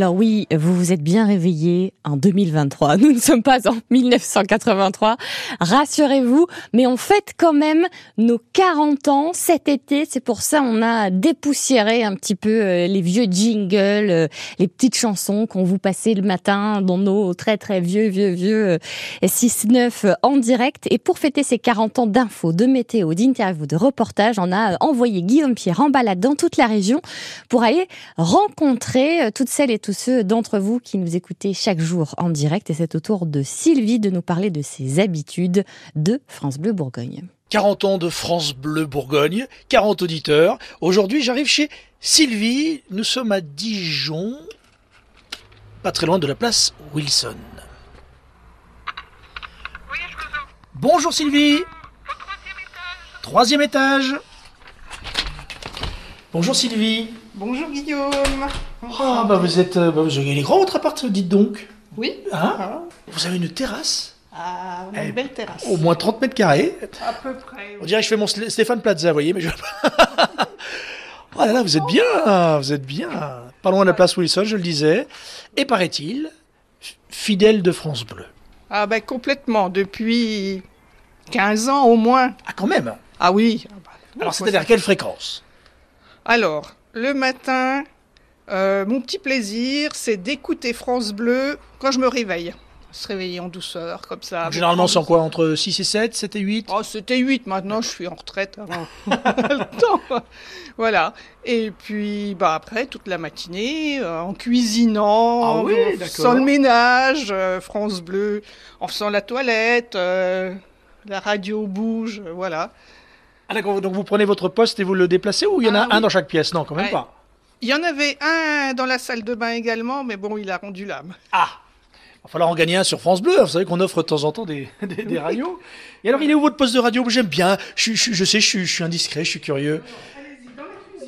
Alors oui, vous vous êtes bien réveillé en 2023. Nous ne sommes pas en 1983. Rassurez-vous, mais on fête quand même nos 40 ans cet été. C'est pour ça on a dépoussiéré un petit peu euh, les vieux jingles, euh, les petites chansons qu'on vous passait le matin dans nos très très vieux vieux vieux 6-9 euh, en direct. Et pour fêter ces 40 ans d'infos, de météo, d'interviews, de reportages, on a envoyé Guillaume Pierre en balade dans toute la région pour aller rencontrer toutes celles et tous ceux d'entre vous qui nous écoutez chaque jour en direct. Et c'est au tour de Sylvie de nous parler de ses habitudes de France Bleu Bourgogne. 40 ans de France Bleu Bourgogne, 40 auditeurs. Aujourd'hui, j'arrive chez Sylvie. Nous sommes à Dijon, pas très loin de la place Wilson. Bonjour Sylvie. Troisième étage. Bonjour Sylvie. Bonjour Guillaume. Ah bah vous êtes, euh, bah, vous avez les grands votre appart, dites donc. Oui. Hein Ah, Vous avez une terrasse Ah, on a Eh, une belle terrasse. au moins 30 mètres carrés. À peu près. On dirait que je fais mon Stéphane Plaza, vous voyez, mais je... oh là là, vous êtes bien, vous êtes bien. Pas loin de la place Wilson, je le disais. Et paraît-il, fidèle de France Bleu. Ah ben complètement, depuis 15 ans au moins. Ah quand même Ah oui. Ah bah, Alors c'est-à-dire quelle fréquence? Alors, le matin, euh, mon petit plaisir, c'est d'écouter France Bleu quand je me réveille. Se réveiller en douceur, comme ça. Généralement en quoi Entre 6 et 7, 7 et 8 Oh, c'était 8, maintenant je suis en retraite avant le temps. Voilà. Et puis, bah, après, toute la matinée, euh, en cuisinant, Ah oui, en d'accord. faisant le ménage, euh, France Bleu, en faisant la toilette, la radio bouge, voilà. Ah d'accord, donc vous prenez votre poste et vous le déplacez ou il y en a Ah un oui. dans chaque pièce? Non, quand même Ouais. pas. Il y en avait un dans la salle de bain également, mais bon, il a rendu l'âme. Ah Il va falloir en gagner un sur France Bleu. Vous savez qu'on offre de temps en temps des, des, des radios. Et alors, il est où votre poste de radio? J'aime bien. Je, je, je sais, je, suis- je suis indiscret, je suis curieux.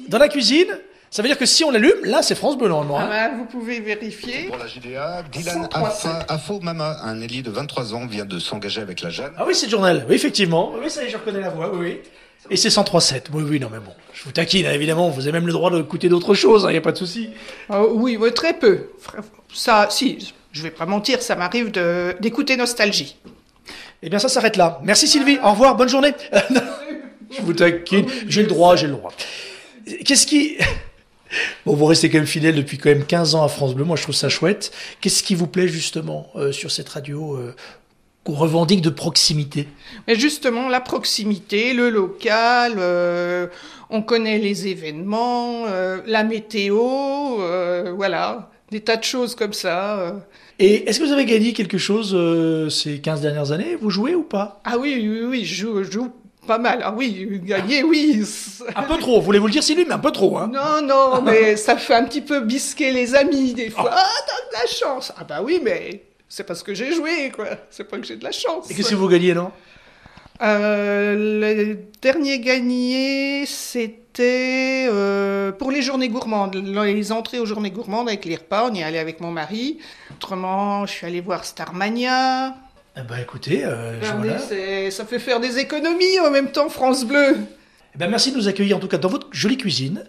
Dans la cuisine Ça veut dire que si on l'allume, là, c'est France Bleu, normalement. Ah hein. bah, vous pouvez vérifier. Pour la JDA, Dylan 103.7. Afa- Afo Mama, un ailier de 23 ans, vient de s'engager avec la Jeanne. Ah oui, c'est le journal. Oui, effectivement. Oui, ça y est, je reconnais la voix. Oui, oui. Et c'est 103.7. Oui, oui, non, mais bon. Je vous taquine, hein, évidemment. Vous avez même le droit d'écouter d'autres choses. Il n'y a pas de souci. Oh, oui, très peu. Ça, si, je vais pas mentir, ça m'arrive d'écouter Nostalgie. Eh bien, ça s'arrête là. Merci Sylvie. Au revoir. Bonne journée. je vous taquine. J'ai le droit, j'ai le droit. Qu'est-ce qui... Bon, vous restez quand même fidèle depuis quand même 15 ans à France Bleu. Moi, je trouve ça chouette. Qu'est-ce qui vous plaît justement euh, sur cette radio euh, qu'on revendique de proximité Mais justement, la proximité, le local, euh, on connaît les événements, euh, la météo, euh, voilà, des tas de choses comme ça. euh. Et est-ce que vous avez gagné quelque chose euh, ces 15 dernières années? Vous jouez ou pas? Ah oui, oui, oui, je joue, je joue pas mal. Ah oui, gagner, oui. Un peu trop. Voulez-vous le dire Sylvie Mais un peu trop. Hein. Non, non, mais ça fait un petit peu bisquer les amis des fois. Ah, t'as de la chance. Ah bah oui, mais c'est parce que j'ai joué, quoi. C'est pas que j'ai de la chance. Et qu'est-ce que vous gagnez, non? Euh, le dernier gagné, c'était euh, pour les journées gourmandes, les entrées aux journées gourmandes avec les repas. On y est allé avec mon mari. Autrement, je suis allé voir Starmania. Eh ben, écoutez, euh, je- c'est- ça fait faire des économies en même temps, France Bleu. Eh ben, merci de nous accueillir en tout cas dans votre jolie cuisine.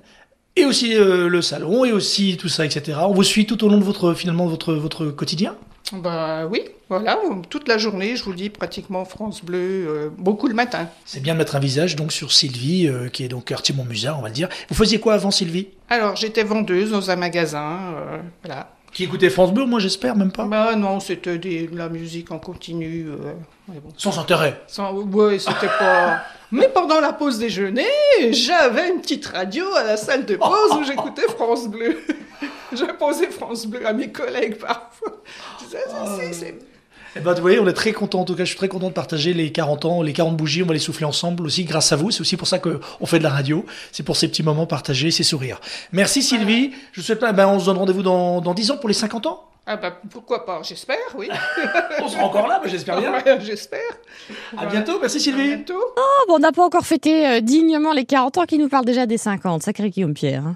Et aussi euh, le salon, et aussi tout ça, etc. On vous suit tout au long de votre, finalement, de votre, votre quotidien? Bah oui, voilà, toute la journée, je vous dis pratiquement France Bleu, euh, beaucoup le matin. C'est bien de mettre un visage donc sur Sylvie, euh, qui est donc quartier Montmusard, on va le dire. Vous faisiez quoi avant Sylvie? Alors, j'étais vendeuse dans un magasin, euh, voilà. Qui écoutait France Bleu, moi j'espère, même pas? Bah non, c'était de la musique en continu. bon. Sans intérêt. Sans- ouais, c'était pas. Mais pendant la pause déjeuner, j'avais une petite radio à la salle de pause où j'écoutais France Bleu. Je posais France Bleu à mes collègues parfois. Je disais, c'est- c'est- Eh ben, vous voyez, on est très content. En tout cas, je suis très content de partager les 40 ans, les 40 bougies. On va les souffler ensemble aussi grâce à vous. C'est aussi pour ça qu'on fait de la radio. C'est pour ces petits moments partagés, ces sourires. Merci Sylvie. Je vous souhaite, eh ben, on se donne rendez-vous dans, dans 10 ans pour les 50 ans. Ah bah pourquoi pas, j'espère, oui. On sera encore là, mais j'espère bien. Ouais, j'espère. À bientôt. Merci À Sylvie. bientôt. Oh, bon, on n'a pas encore fêté euh, dignement les 40 ans qui nous parlent déjà des 50. Sacré Guillaume Pierre. hein.